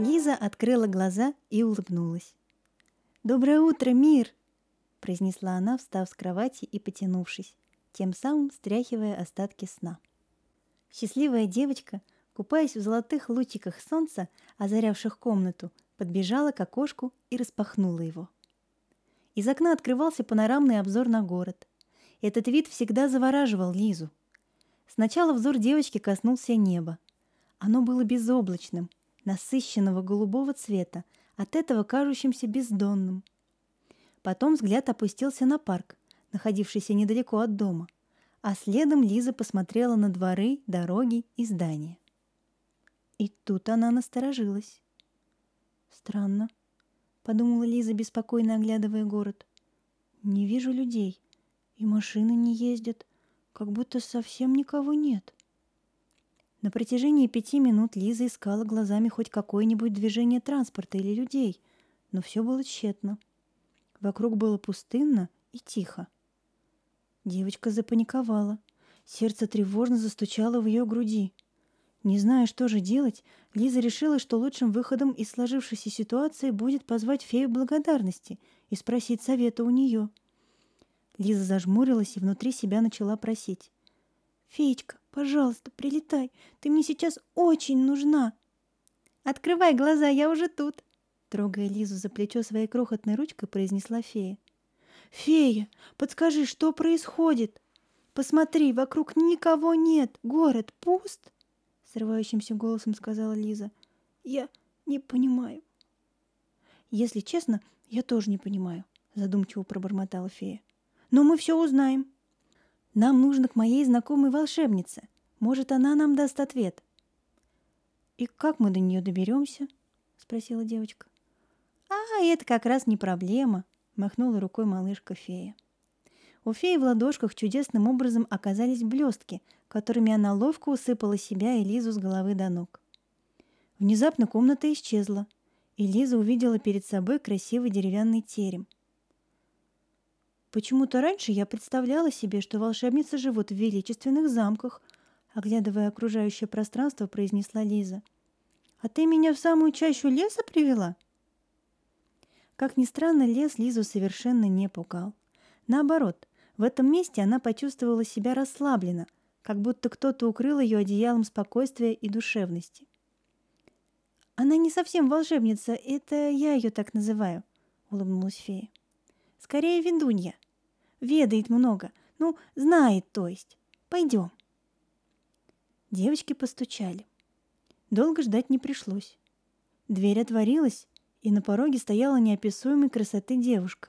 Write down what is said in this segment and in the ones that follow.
Лиза открыла глаза и улыбнулась. «Доброе утро, мир!» – произнесла она, встав с кровати и потянувшись, тем самым стряхивая остатки сна. Счастливая девочка, купаясь в золотых лучиках солнца, озарявших комнату, подбежала к окошку и распахнула его. Из окна открывался панорамный обзор на город. Этот вид всегда завораживал Лизу. Сначала взор девочки коснулся неба. Оно было безоблачным, насыщенного голубого цвета, от этого кажущимся бездонным. Потом взгляд опустился на парк, находившийся недалеко от дома, а следом Лиза посмотрела на дворы, дороги и здания. И тут она насторожилась. Странно, подумала Лиза, беспокойно оглядывая город. Не вижу людей, и машины не ездят, как будто совсем никого нет. На протяжении пяти минут Лиза искала глазами хоть какое-нибудь движение транспорта или людей, но все было тщетно. Вокруг было пустынно и тихо. Девочка запаниковала. Сердце тревожно застучало в ее груди. Не зная, что же делать, Лиза решила, что лучшим выходом из сложившейся ситуации будет позвать фею благодарности и спросить совета у нее. Лиза зажмурилась и внутри себя начала просить. «Феечка, пожалуйста, прилетай, ты мне сейчас очень нужна!» «Открывай глаза, я уже тут!» Трогая Лизу за плечо своей крохотной ручкой, произнесла фея. «Фея, подскажи, что происходит? Посмотри, вокруг никого нет, город пуст!» Срывающимся голосом сказала Лиза. «Я не понимаю». «Если честно, я тоже не понимаю», задумчиво пробормотала фея. «Но мы все узнаем. Нам нужно к моей знакомой волшебнице. Может, она нам даст ответ». «И как мы до нее доберемся?» спросила девочка. «А, это как раз не проблема», — махнула рукой малышка-фея. У феи в ладошках чудесным образом оказались блестки, которыми она ловко усыпала себя и Лизу с головы до ног. Внезапно комната исчезла, и Лиза увидела перед собой красивый деревянный терем. Почему-то раньше я представляла себе, что волшебницы живут в величественных замках, оглядывая окружающее пространство, произнесла Лиза. А ты меня в самую чащу леса привела? Как ни странно, лес Лизу совершенно не пугал. Наоборот, в этом месте она почувствовала себя расслабленно, как будто кто-то укрыл ее одеялом спокойствия и душевности. «Она не совсем волшебница, это я ее так называю», — улыбнулась фея. «Скорее ведунья. Ведает много. Ну, знает, то есть. Пойдем». Девочки постучали. Долго ждать не пришлось. Дверь отворилась, и на пороге стояла неописуемой красоты девушка.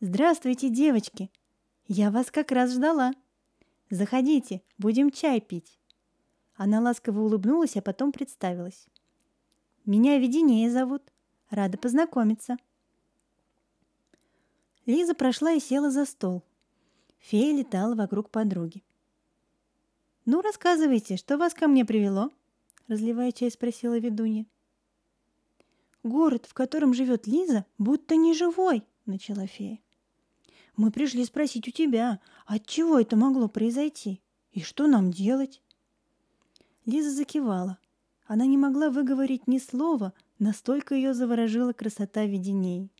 «Здравствуйте, девочки! Я вас как раз ждала. Заходите, будем чай пить». Она ласково улыбнулась, а потом представилась. «Меня Веденея зовут. Рада познакомиться». Лиза прошла и села за стол. Фея летала вокруг подруги. «Ну, рассказывайте, что вас ко мне привело?» Разливая чай, спросила ведунья. «Город, в котором живет Лиза, будто не живой», — начала фея. «Мы пришли спросить у тебя, от чего это могло произойти и что нам делать?» Лиза закивала. Она не могла выговорить ни слова, настолько ее заворожила красота виденей.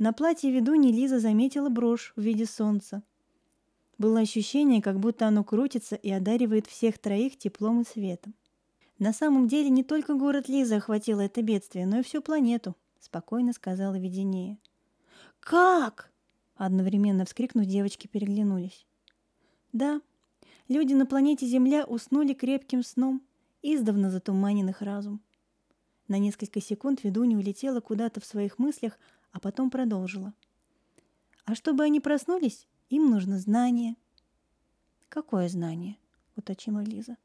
На платье ведуньи Лиза заметила брошь в виде солнца. Было ощущение, как будто оно крутится и одаривает всех троих теплом и светом. На самом деле не только город Лиза охватило это бедствие, но и всю планету, спокойно сказала видение. Как? Одновременно вскрикнув, девочки переглянулись. Да, люди на планете Земля уснули крепким сном, издавна затуманенных разум. На несколько секунд ведунья улетела куда-то в своих мыслях, а потом продолжила. А чтобы они проснулись, им нужно знание. Какое знание? уточнила Лиза.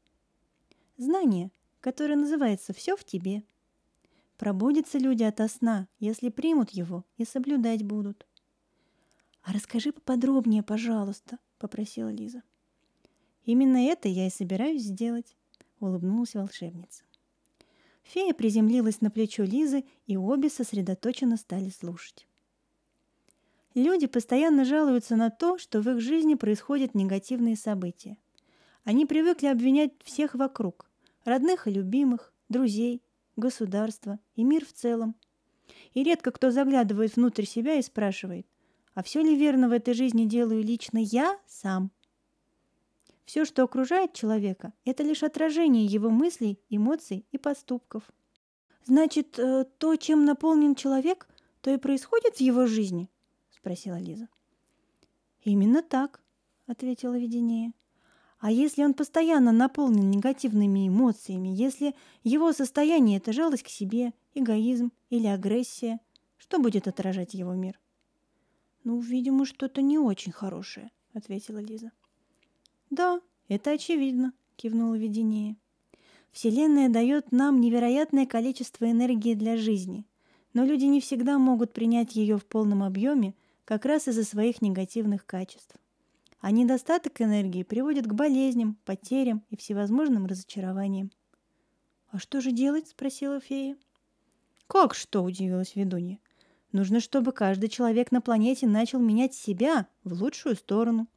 Знание, которое называется «Все в тебе». Пробудятся люди ото сна, если примут его и соблюдать будут. «А расскажи поподробнее, пожалуйста», — попросила Лиза. «Именно это я и собираюсь сделать», — улыбнулась волшебница. Фея приземлилась на плечо Лизы, и обе сосредоточенно стали слушать. Люди постоянно жалуются на то, что в их жизни происходят негативные события. Они привыкли обвинять всех вокруг, родных и любимых, друзей, государство и мир в целом. И редко кто заглядывает внутрь себя и спрашивает, а все ли верно в этой жизни делаю лично я сам? Все, что окружает человека, это лишь отражение его мыслей, эмоций и поступков. Значит, э, то, чем наполнен человек, то и происходит в его жизни? спросила Лиза. Именно так, ответила видение. А если он постоянно наполнен негативными эмоциями, если его состояние – это жалость к себе, эгоизм или агрессия, что будет отражать его мир? «Ну, видимо, что-то не очень хорошее», — ответила Лиза. «Да, это очевидно», — кивнула видение. «Вселенная дает нам невероятное количество энергии для жизни, но люди не всегда могут принять ее в полном объеме как раз из-за своих негативных качеств. А недостаток энергии приводит к болезням, потерям и всевозможным разочарованиям. «А что же делать?» — спросила фея. «Как что?» — удивилась ведунья. «Нужно, чтобы каждый человек на планете начал менять себя в лучшую сторону.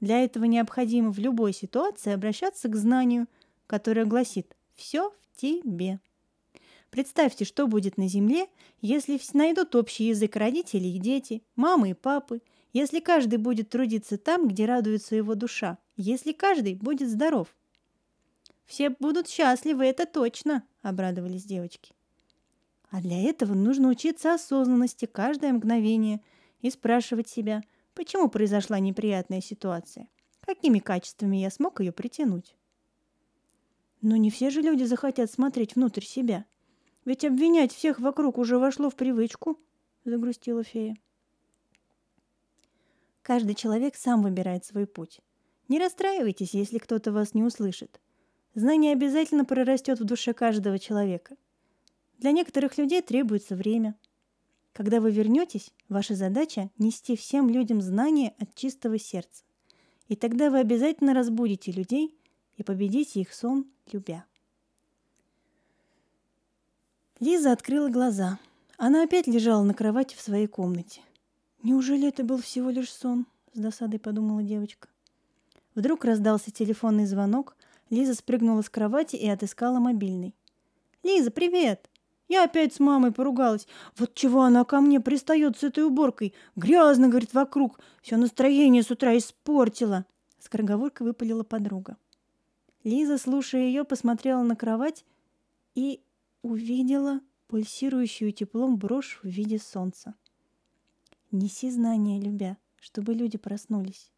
Для этого необходимо в любой ситуации обращаться к знанию, которое гласит «все в тебе». Представьте, что будет на Земле, если найдут общий язык родители и дети, мамы и папы – если каждый будет трудиться там, где радуется его душа, если каждый будет здоров. «Все будут счастливы, это точно!» – обрадовались девочки. А для этого нужно учиться осознанности каждое мгновение и спрашивать себя, почему произошла неприятная ситуация, какими качествами я смог ее притянуть. Но не все же люди захотят смотреть внутрь себя. Ведь обвинять всех вокруг уже вошло в привычку, загрустила фея. Каждый человек сам выбирает свой путь. Не расстраивайтесь, если кто-то вас не услышит. Знание обязательно прорастет в душе каждого человека. Для некоторых людей требуется время. Когда вы вернетесь, ваша задача – нести всем людям знания от чистого сердца. И тогда вы обязательно разбудите людей и победите их сон, любя. Лиза открыла глаза. Она опять лежала на кровати в своей комнате. Неужели это был всего лишь сон? С досадой подумала девочка. Вдруг раздался телефонный звонок. Лиза спрыгнула с кровати и отыскала мобильный. «Лиза, привет! Я опять с мамой поругалась. Вот чего она ко мне пристает с этой уборкой? Грязно, говорит, вокруг. Все настроение с утра испортила!» Скороговоркой выпалила подруга. Лиза, слушая ее, посмотрела на кровать и увидела пульсирующую теплом брошь в виде солнца. Неси знания, любя, чтобы люди проснулись.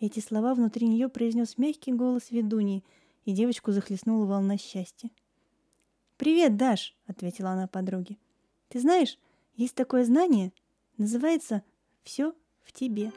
Эти слова внутри нее произнес мягкий голос ведуньи, и девочку захлестнула волна счастья. «Привет, Даш!» — ответила она подруге. «Ты знаешь, есть такое знание, называется «все в тебе».